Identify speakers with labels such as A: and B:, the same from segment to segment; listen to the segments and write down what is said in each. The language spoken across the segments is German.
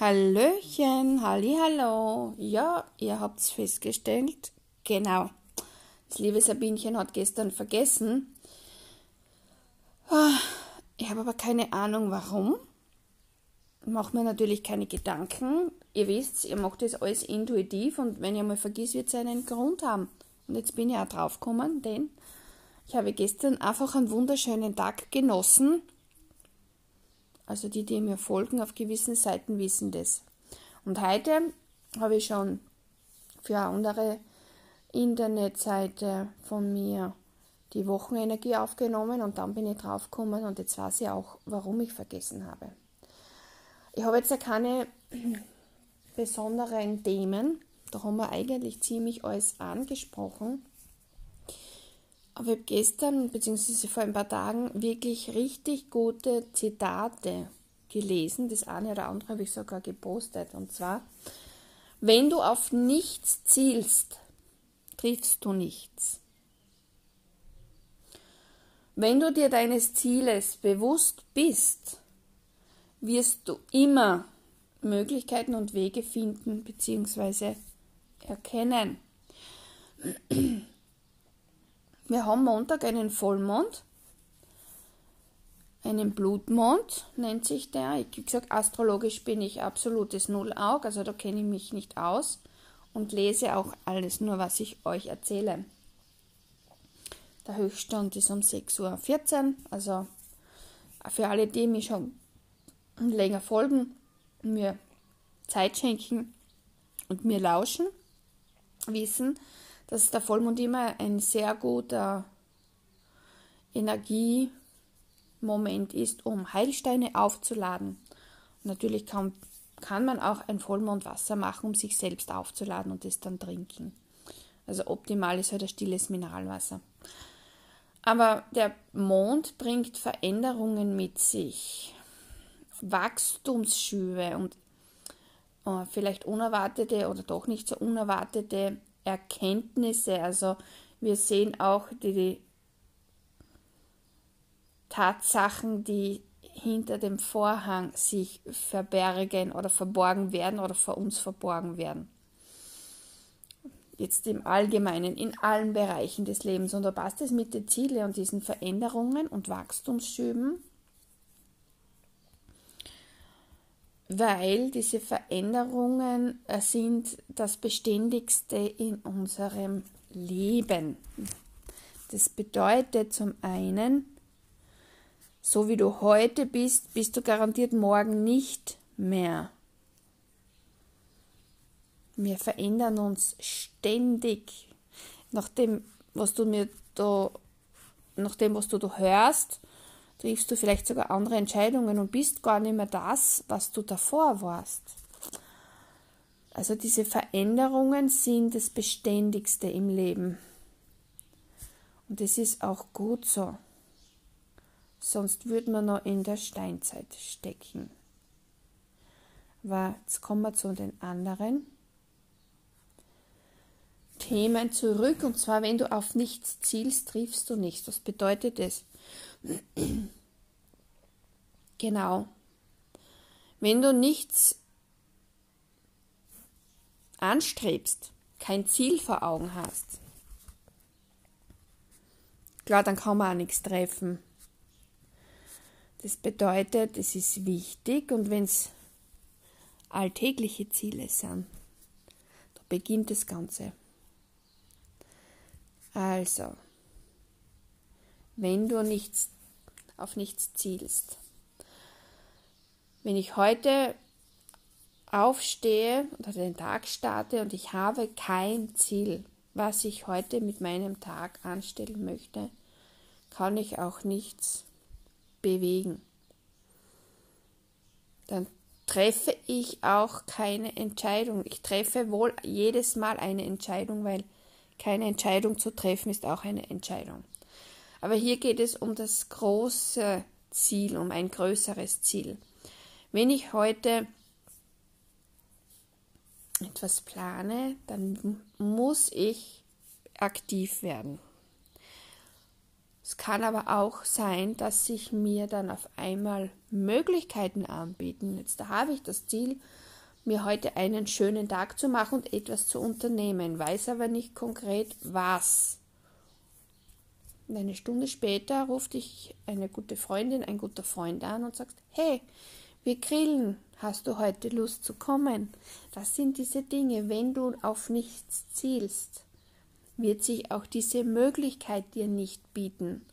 A: Hallöchen, halli, hallo. Ja, ihr habt's festgestellt. Genau. Das liebe Sabinchen hat gestern vergessen. Ah, ich habe aber keine Ahnung warum. Macht mir natürlich keine Gedanken. Ihr wisst, ihr macht das alles intuitiv und wenn ihr mal vergisst, wird es einen Grund haben. Und jetzt bin ich auch draufgekommen, denn ich habe gestern einfach einen wunderschönen Tag genossen also die, die mir folgen auf gewissen Seiten, wissen das. Und heute habe ich schon für eine andere Internetseite von mir die Wochenenergie aufgenommen und dann bin ich draufgekommen und jetzt weiß ich auch, warum ich vergessen habe. Ich habe jetzt ja keine besonderen Themen, da haben wir eigentlich ziemlich alles angesprochen. Aber ich habe gestern bzw. vor ein paar Tagen wirklich richtig gute Zitate gelesen. Das eine oder andere habe ich sogar gepostet. Und zwar, wenn du auf nichts zielst, triffst du nichts. Wenn du dir deines Zieles bewusst bist, wirst du immer Möglichkeiten und Wege finden bzw. erkennen. Wir haben Montag einen Vollmond, einen Blutmond nennt sich der. Ich, wie gesagt, astrologisch bin ich absolutes Nullaug, also da kenne ich mich nicht aus und lese auch alles nur, was ich euch erzähle. Der Höchststand ist um 6.14 Uhr, also für alle, die mich schon länger folgen, mir Zeit schenken und mir lauschen, wissen, dass der Vollmond immer ein sehr guter Energiemoment ist, um Heilsteine aufzuladen. Natürlich kann, kann man auch ein Vollmondwasser machen, um sich selbst aufzuladen und es dann trinken. Also optimal ist halt ein stilles Mineralwasser. Aber der Mond bringt Veränderungen mit sich, Wachstumsschübe und äh, vielleicht unerwartete oder doch nicht so unerwartete Erkenntnisse. Also wir sehen auch die, die Tatsachen, die hinter dem Vorhang sich verbergen oder verborgen werden oder vor uns verborgen werden. Jetzt im Allgemeinen, in allen Bereichen des Lebens. Und da passt es mit den Zielen und diesen Veränderungen und Wachstumsschüben weil diese Veränderungen äh, sind das Beständigste in unserem Leben. Das bedeutet zum einen, so wie du heute bist, bist du garantiert morgen nicht mehr. Wir verändern uns ständig. Nach dem, was du mir da, nach dem, was du da hörst, triffst du vielleicht sogar andere Entscheidungen und bist gar nicht mehr das, was du davor warst. Also diese Veränderungen sind das Beständigste im Leben. Und es ist auch gut so. Sonst würde man noch in der Steinzeit stecken. Aber jetzt kommen wir zu den anderen Themen zurück. Und zwar, wenn du auf nichts zielst, triffst du nichts. Was bedeutet das? Genau. Wenn du nichts anstrebst, kein Ziel vor Augen hast, klar, dann kann man auch nichts treffen. Das bedeutet, es ist wichtig und wenn es alltägliche Ziele sind, da beginnt das Ganze. Also, wenn du nichts, auf nichts zielst. Wenn ich heute aufstehe oder den Tag starte und ich habe kein Ziel, was ich heute mit meinem Tag anstellen möchte, kann ich auch nichts bewegen. Dann treffe ich auch keine Entscheidung. Ich treffe wohl jedes Mal eine Entscheidung, weil keine Entscheidung zu treffen ist auch eine Entscheidung. Aber hier geht es um das große Ziel, um ein größeres Ziel. Wenn ich heute etwas plane, dann muss ich aktiv werden. Es kann aber auch sein, dass sich mir dann auf einmal Möglichkeiten anbieten. Jetzt da habe ich das Ziel, mir heute einen schönen Tag zu machen und etwas zu unternehmen, weiß aber nicht konkret was. Und eine Stunde später ruft dich eine gute Freundin, ein guter Freund an und sagt, hey, wir grillen, hast du heute Lust zu kommen? Das sind diese Dinge, wenn du auf nichts zielst, wird sich auch diese Möglichkeit dir nicht bieten.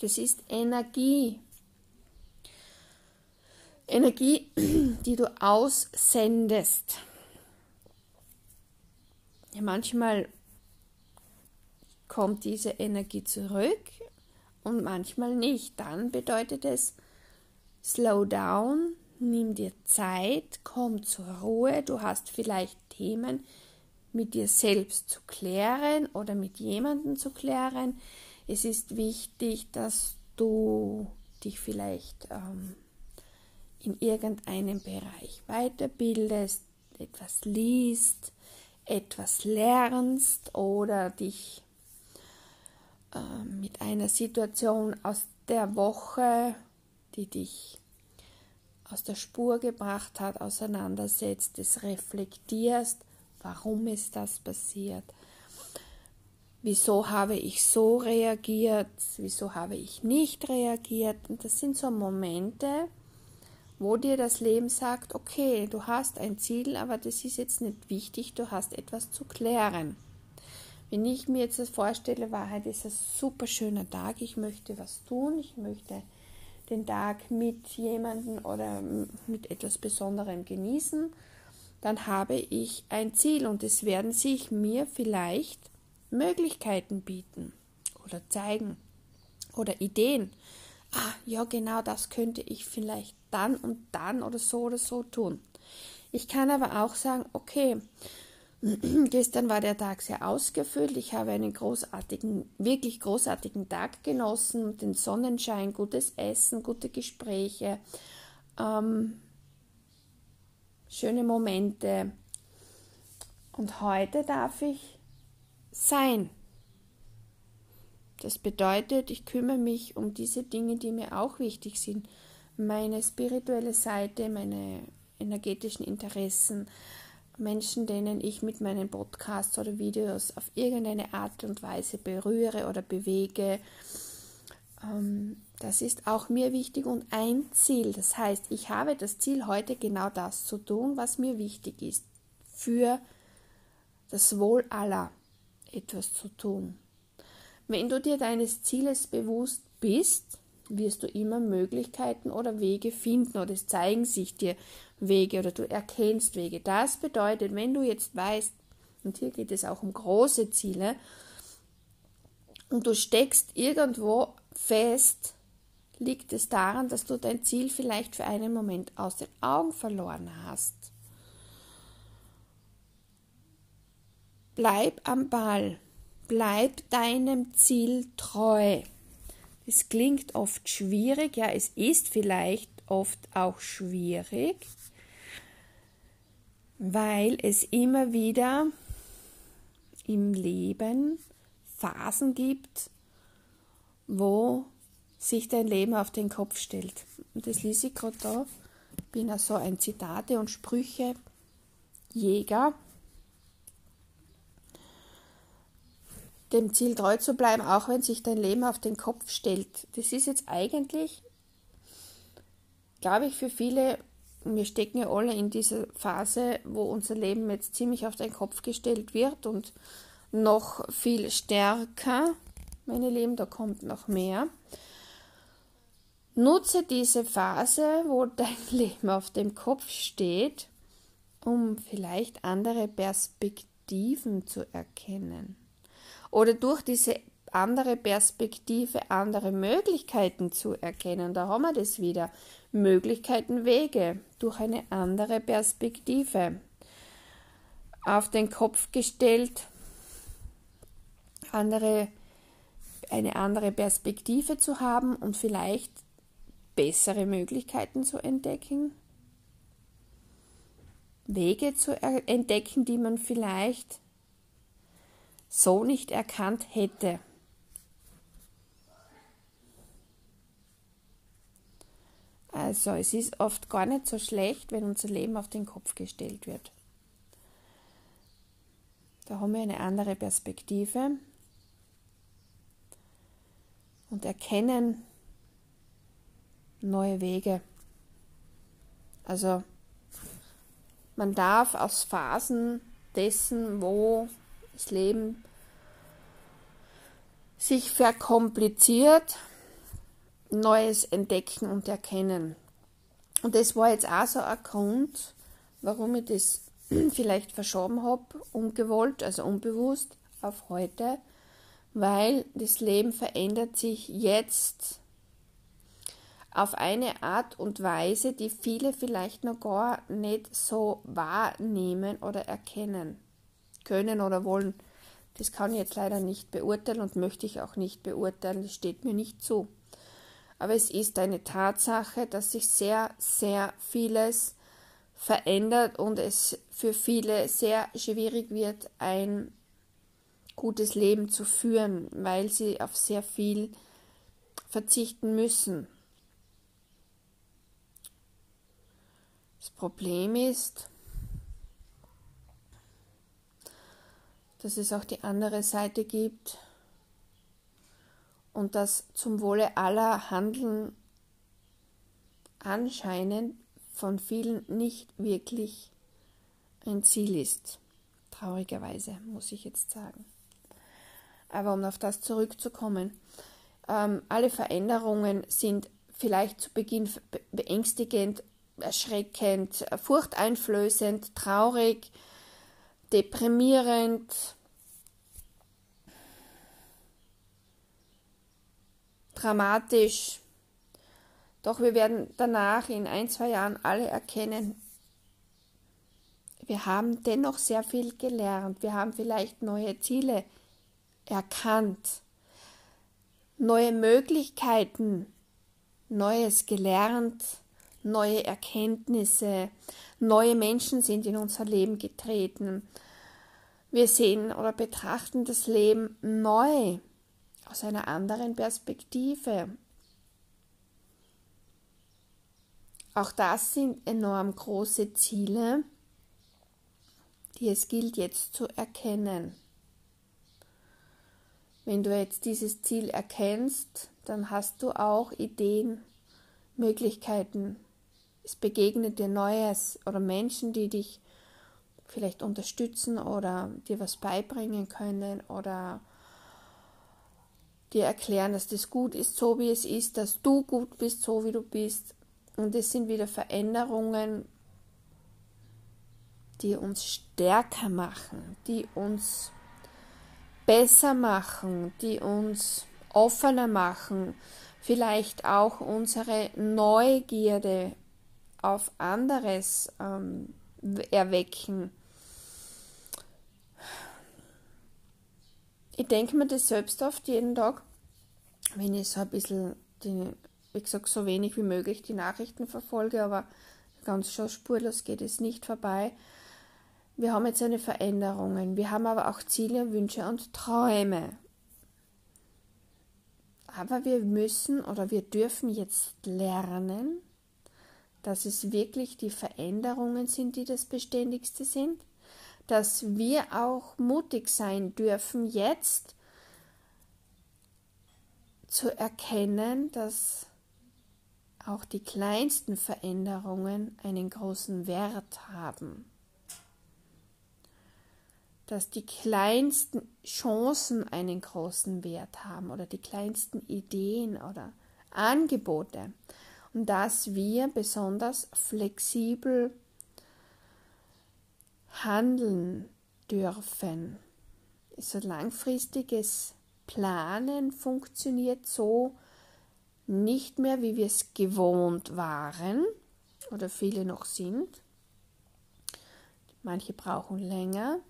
A: Das ist Energie. Energie, die du aussendest. Ja, manchmal kommt diese Energie zurück und manchmal nicht. Dann bedeutet es, slow down, nimm dir Zeit, komm zur Ruhe. Du hast vielleicht Themen mit dir selbst zu klären oder mit jemandem zu klären. Es ist wichtig, dass du dich vielleicht ähm, in irgendeinem Bereich weiterbildest, etwas liest, etwas lernst oder dich äh, mit einer Situation aus der Woche, die dich aus der Spur gebracht hat, auseinandersetzt, es reflektierst, warum ist das passiert, wieso habe ich so reagiert, wieso habe ich nicht reagiert. Und das sind so Momente, wo dir das Leben sagt, okay, du hast ein Ziel, aber das ist jetzt nicht wichtig, du hast etwas zu klären. Wenn ich mir jetzt das vorstelle, war heute ist ein super schöner Tag, ich möchte was tun, ich möchte den Tag mit jemandem oder mit etwas Besonderem genießen, dann habe ich ein Ziel und es werden sich mir vielleicht Möglichkeiten bieten oder zeigen oder Ideen. Ah, ja, genau das könnte ich vielleicht dann und dann oder so oder so tun. Ich kann aber auch sagen, okay, Gestern war der Tag sehr ausgefüllt. Ich habe einen großartigen, wirklich großartigen Tag genossen, den Sonnenschein, gutes Essen, gute Gespräche, ähm, schöne Momente. Und heute darf ich sein. Das bedeutet, ich kümmere mich um diese Dinge, die mir auch wichtig sind. Meine spirituelle Seite, meine energetischen Interessen, Menschen, denen ich mit meinen Podcasts oder Videos auf irgendeine Art und Weise berühre oder bewege. Ähm, das ist auch mir wichtig und ein Ziel. Das heißt, ich habe das Ziel, heute genau das zu tun, was mir wichtig ist. Für das Wohl aller etwas zu tun. Wenn du dir deines Zieles bewusst bist, wirst du immer Möglichkeiten oder Wege finden oder es zeigen sich dir Wege oder du erkennst Wege. Das bedeutet, wenn du jetzt weißt, und hier geht es auch um große Ziele, und du steckst irgendwo fest, liegt es daran, dass du dein Ziel vielleicht für einen Moment aus den Augen verloren hast. Bleib am Ball, bleib deinem Ziel treu. Es klingt oft schwierig, ja, es ist vielleicht oft auch schwierig, weil es immer wieder im Leben Phasen gibt, wo sich dein Leben auf den Kopf stellt. Und das lese ich gerade da. Bin also ein Zitate und Sprüche Jäger. Dem Ziel treu zu bleiben, auch wenn sich dein Leben auf den Kopf stellt. Das ist jetzt eigentlich, glaube ich, für viele wir stecken ja alle in dieser Phase, wo unser Leben jetzt ziemlich auf den Kopf gestellt wird und noch viel stärker. Meine Lieben, da kommt noch mehr. Nutze diese Phase, wo dein Leben auf dem Kopf steht, um vielleicht andere Perspektiven zu erkennen. Oder durch diese andere Perspektive, andere Möglichkeiten zu erkennen. Da haben wir das wieder. Möglichkeiten, Wege durch eine andere Perspektive. Auf den Kopf gestellt, andere, eine andere Perspektive zu haben und vielleicht bessere Möglichkeiten zu entdecken. Wege zu entdecken, die man vielleicht so nicht erkannt hätte. Also es ist oft gar nicht so schlecht, wenn unser Leben auf den Kopf gestellt wird. Da haben wir eine andere Perspektive und erkennen neue Wege. Also man darf aus Phasen dessen, wo das Leben sich verkompliziert, Neues entdecken und erkennen. Und das war jetzt auch so ein Grund, warum ich das vielleicht verschoben habe, ungewollt, also unbewusst auf heute, weil das Leben verändert sich jetzt auf eine Art und Weise, die viele vielleicht noch gar nicht so wahrnehmen oder erkennen können oder wollen. Das kann ich jetzt leider nicht beurteilen und möchte ich auch nicht beurteilen, das steht mir nicht zu. Aber es ist eine Tatsache, dass sich sehr, sehr vieles verändert und es für viele sehr schwierig wird, ein gutes Leben zu führen, weil sie auf sehr viel verzichten müssen. Das Problem ist, dass es auch die andere Seite gibt und dass zum Wohle aller Handeln anscheinend von vielen nicht wirklich ein Ziel ist. Traurigerweise, muss ich jetzt sagen. Aber um auf das zurückzukommen, ähm, alle Veränderungen sind vielleicht zu Beginn beängstigend erschreckend, furchteinflößend, traurig, deprimierend, dramatisch. Doch wir werden danach in ein, zwei Jahren alle erkennen, wir haben dennoch sehr viel gelernt. Wir haben vielleicht neue Ziele erkannt, neue Möglichkeiten, Neues gelernt neue Erkenntnisse, neue Menschen sind in unser Leben getreten. Wir sehen oder betrachten das Leben neu aus einer anderen Perspektive. Auch das sind enorm große Ziele, die es gilt jetzt zu erkennen. Wenn du jetzt dieses Ziel erkennst, dann hast du auch Ideen, Möglichkeiten, es begegnet dir Neues oder Menschen, die dich vielleicht unterstützen oder dir was beibringen können oder dir erklären, dass das gut ist, so wie es ist, dass du gut bist, so wie du bist. Und es sind wieder Veränderungen, die uns stärker machen, die uns besser machen, die uns offener machen, vielleicht auch unsere Neugierde auf anderes ähm, erwecken. Ich denke mir das selbst oft jeden Tag, wenn ich so ein bisschen, die, wie gesagt, so wenig wie möglich die Nachrichten verfolge, aber ganz schon spurlos geht es nicht vorbei. Wir haben jetzt eine Veränderungen, wir haben aber auch Ziele, Wünsche und Träume. Aber wir müssen oder wir dürfen jetzt lernen, dass es wirklich die Veränderungen sind, die das Beständigste sind, dass wir auch mutig sein dürfen, jetzt zu erkennen, dass auch die kleinsten Veränderungen einen großen Wert haben, dass die kleinsten Chancen einen großen Wert haben oder die kleinsten Ideen oder Angebote und dass wir besonders flexibel handeln dürfen. So langfristiges Planen funktioniert so nicht mehr, wie wir es gewohnt waren oder viele noch sind. Manche brauchen länger,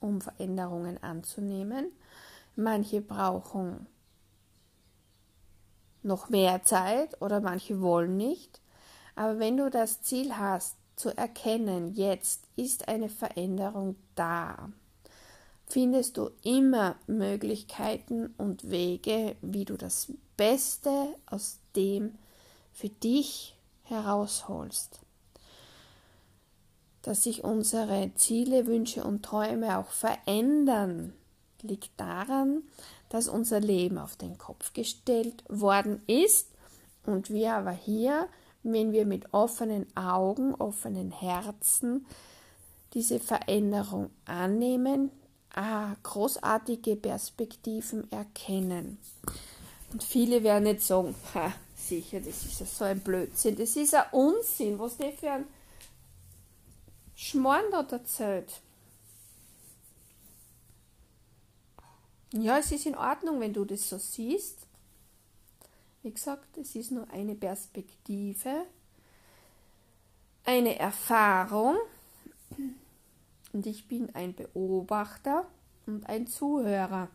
A: um Veränderungen anzunehmen. Manche brauchen noch mehr Zeit oder manche wollen nicht. Aber wenn du das Ziel hast, zu erkennen, jetzt ist eine Veränderung da, findest du immer Möglichkeiten und Wege, wie du das Beste aus dem für dich herausholst. Dass sich unsere Ziele, Wünsche und Träume auch verändern, liegt daran, dass unser Leben auf den Kopf gestellt worden ist und wir aber hier, wenn wir mit offenen Augen, offenen Herzen diese Veränderung annehmen, ah, großartige Perspektiven erkennen. Und viele werden jetzt sagen, ha, sicher, das ist ja so ein Blödsinn, das ist ein Unsinn, was der für ein Schmarrn dort erzählt. Ja, es ist in Ordnung, wenn du das so siehst. Wie gesagt, es ist nur eine Perspektive, eine Erfahrung und ich bin ein Beobachter und ein Zuhörer.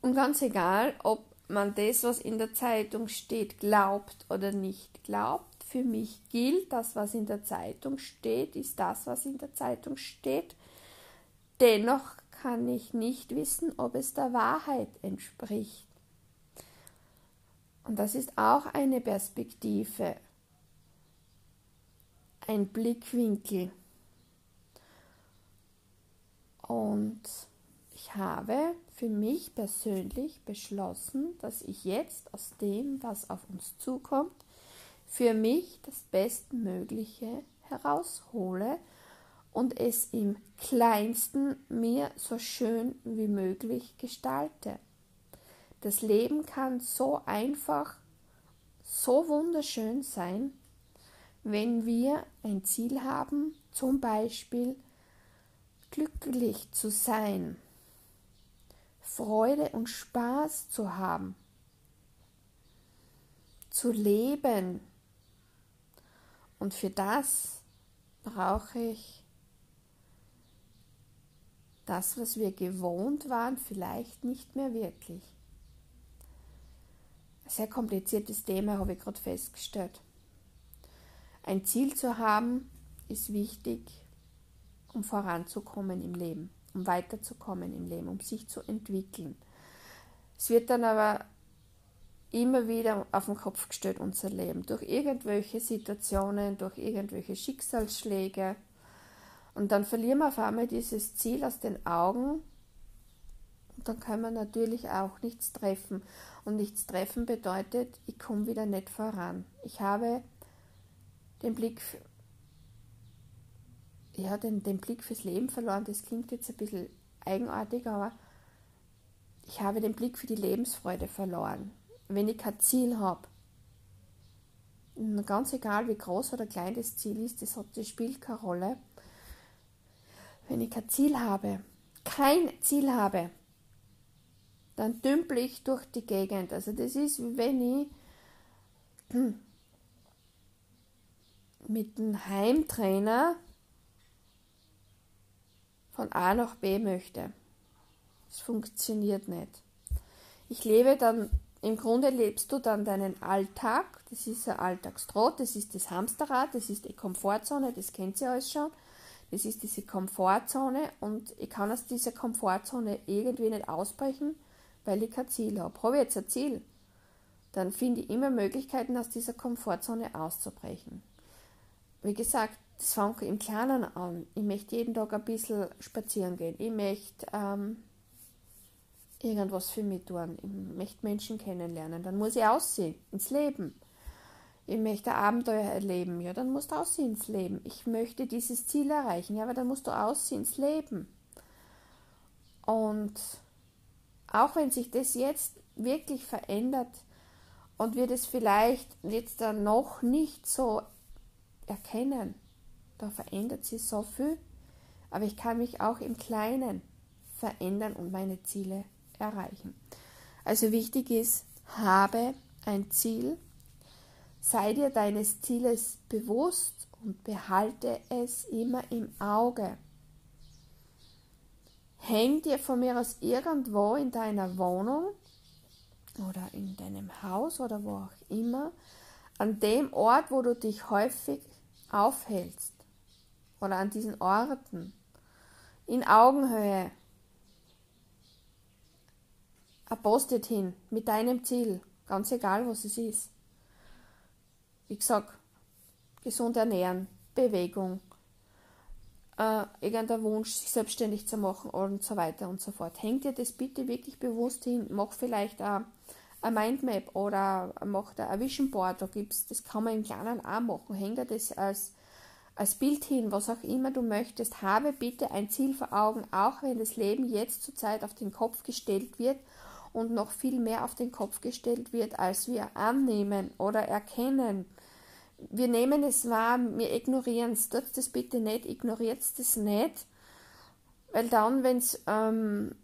A: Und ganz egal, ob man das, was in der Zeitung steht, glaubt oder nicht glaubt, für mich gilt, das, was in der Zeitung steht, ist das, was in der Zeitung steht. Dennoch kann ich nicht wissen, ob es der Wahrheit entspricht. Und das ist auch eine Perspektive, ein Blickwinkel. Und ich habe für mich persönlich beschlossen, dass ich jetzt aus dem, was auf uns zukommt, für mich das Bestmögliche heraushole und es im kleinsten mir so schön wie möglich gestalte. Das Leben kann so einfach, so wunderschön sein, wenn wir ein Ziel haben, zum Beispiel glücklich zu sein, Freude und Spaß zu haben, zu leben. Und für das brauche ich das, was wir gewohnt waren, vielleicht nicht mehr wirklich. Ein sehr kompliziertes Thema habe ich gerade festgestellt. Ein Ziel zu haben ist wichtig, um voranzukommen im Leben, um weiterzukommen im Leben, um sich zu entwickeln. Es wird dann aber immer wieder auf den Kopf gestellt, unser Leben, durch irgendwelche Situationen, durch irgendwelche Schicksalsschläge. Und dann verlieren wir auf einmal dieses Ziel aus den Augen und dann können wir natürlich auch nichts treffen. Und nichts treffen bedeutet, ich komme wieder nicht voran. Ich habe den Blick ja, den, den Blick fürs Leben verloren. Das klingt jetzt ein bisschen eigenartig, aber ich habe den Blick für die Lebensfreude verloren. Wenn ich kein Ziel habe, ganz egal wie groß oder klein das Ziel ist, das, hat, das spielt keine Rolle. Wenn ich kein Ziel habe, kein Ziel habe, dann dümpel ich durch die Gegend. Also das ist, wie wenn ich mit einem Heimtrainer von A nach B möchte. Es funktioniert nicht. Ich lebe dann, im Grunde lebst du dann deinen Alltag, das ist ein Alltagstrott, das ist das Hamsterrad, das ist die Komfortzone, das kennt ihr alles schon. Das ist diese Komfortzone und ich kann aus dieser Komfortzone irgendwie nicht ausbrechen, weil ich kein Ziel habe. Habe ich jetzt ein Ziel, dann finde ich immer Möglichkeiten, aus dieser Komfortzone auszubrechen. Wie gesagt, das fängt im Kleinen an. Ich möchte jeden Tag ein bisschen spazieren gehen. Ich möchte ähm, irgendwas für mich tun. Ich möchte Menschen kennenlernen. Dann muss ich aussehen ins Leben. Ich möchte Abenteuer erleben. Ja, dann musst du aussehen ins Leben. Ich möchte dieses Ziel erreichen. Ja, aber dann musst du aussehen ins Leben. Und auch wenn sich das jetzt wirklich verändert und wir das vielleicht jetzt dann noch nicht so erkennen, da verändert sich so viel, aber ich kann mich auch im Kleinen verändern und meine Ziele erreichen. Also wichtig ist, habe ein Ziel, sei dir deines Zieles bewusst und behalte es immer im Auge. Häng dir von mir aus irgendwo in deiner Wohnung oder in deinem Haus oder wo auch immer, an dem Ort, wo du dich häufig aufhältst, oder an diesen Orten in Augenhöhe ein Post-it hin mit deinem Ziel, ganz egal was es ist. Wie gesagt, gesund ernähren, Bewegung, äh, irgendein Wunsch, sich selbstständig zu machen und so weiter und so fort. Hängt dir das bitte wirklich bewusst hin, mach vielleicht ein, Mindmap oder mach da ein Vision Board, da gibt's, das kann man im Kleinen auch machen, hängt dir das als, als Bild hin, was auch immer du möchtest, habe bitte ein Ziel vor Augen, auch wenn das Leben jetzt zurzeit auf den Kopf gestellt wird und noch viel mehr auf den Kopf gestellt wird, als wir annehmen oder erkennen wir nehmen es wahr, wir ignorieren es. Tut das bitte nicht, ignoriert das nicht. Weil dann, wenn es ähm,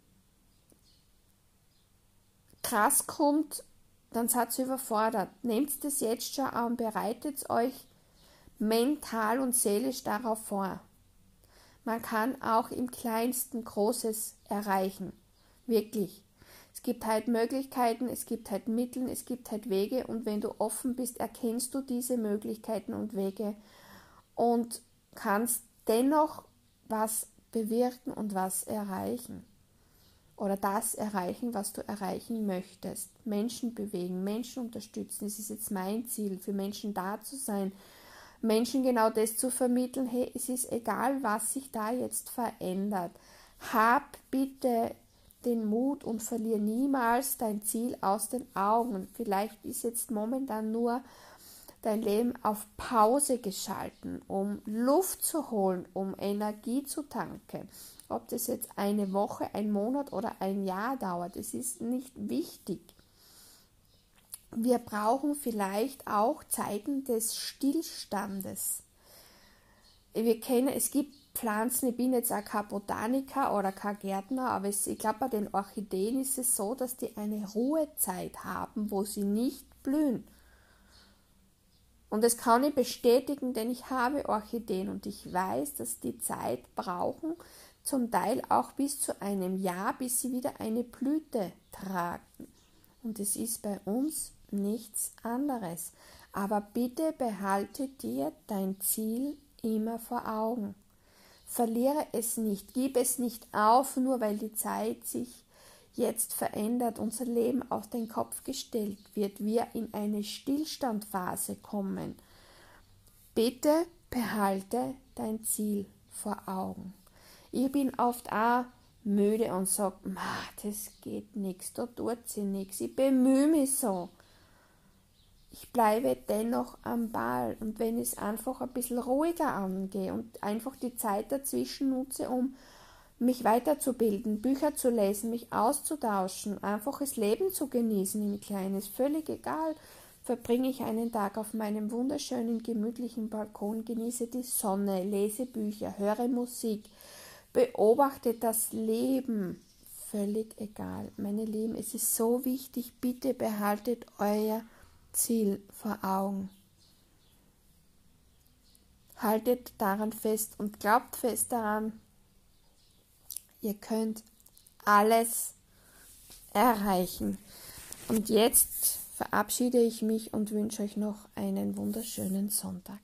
A: krass kommt, dann seid ihr überfordert. Nehmt das jetzt schon an, bereitet euch mental und seelisch darauf vor. Man kann auch im kleinsten Großes erreichen. Wirklich. Es gibt halt Möglichkeiten, es gibt halt Mittel, es gibt halt Wege und wenn du offen bist, erkennst du diese Möglichkeiten und Wege und kannst dennoch was bewirken und was erreichen. Oder das erreichen, was du erreichen möchtest. Menschen bewegen, Menschen unterstützen. Es ist jetzt mein Ziel, für Menschen da zu sein. Menschen genau das zu vermitteln, hey, es ist egal, was sich da jetzt verändert. Hab bitte den Mut und verlier niemals dein Ziel aus den Augen. Vielleicht ist jetzt momentan nur dein Leben auf Pause geschalten, um Luft zu holen, um Energie zu tanken. Ob das jetzt eine Woche, ein Monat oder ein Jahr dauert, es ist nicht wichtig. Wir brauchen vielleicht auch Zeiten des Stillstandes. Wir kennen, es gibt Pflanzen, ich bin jetzt auch kein Botaniker oder kein Gärtner, aber es, ich glaube, bei den Orchideen ist es so, dass die eine Ruhezeit haben, wo sie nicht blühen. Und das kann ich bestätigen, denn ich habe Orchideen und ich weiß, dass die Zeit brauchen, zum Teil auch bis zu einem Jahr, bis sie wieder eine Blüte tragen. Und es ist bei uns nichts anderes. Aber bitte behalte dir dein Ziel immer vor Augen. Verliere es nicht, gib es nicht auf, nur weil die Zeit sich jetzt verändert, unser Leben auf den Kopf gestellt wird, wir in eine Stillstandphase kommen. Bitte behalte dein Ziel vor Augen. Ich bin oft auch müde und sage, das geht nichts, da tut sie nichts, ich bemühe mich so ich bleibe dennoch am Ball und wenn ich es einfach ein bisschen ruhiger angehe und einfach die Zeit dazwischen nutze, um mich weiterzubilden, Bücher zu lesen, mich auszutauschen, einfach das Leben zu genießen im Kleinen, ist völlig egal. Verbringe ich einen Tag auf meinem wunderschönen, gemütlichen Balkon, genieße die Sonne, lese Bücher, höre Musik, beobachte das Leben. Völlig egal. Meine Lieben, es ist so wichtig, bitte behaltet euer Ziel vor Augen. Haltet daran fest und glaubt fest daran, ihr könnt alles erreichen. Und jetzt verabschiede ich mich und wünsche euch noch einen wunderschönen Sonntag.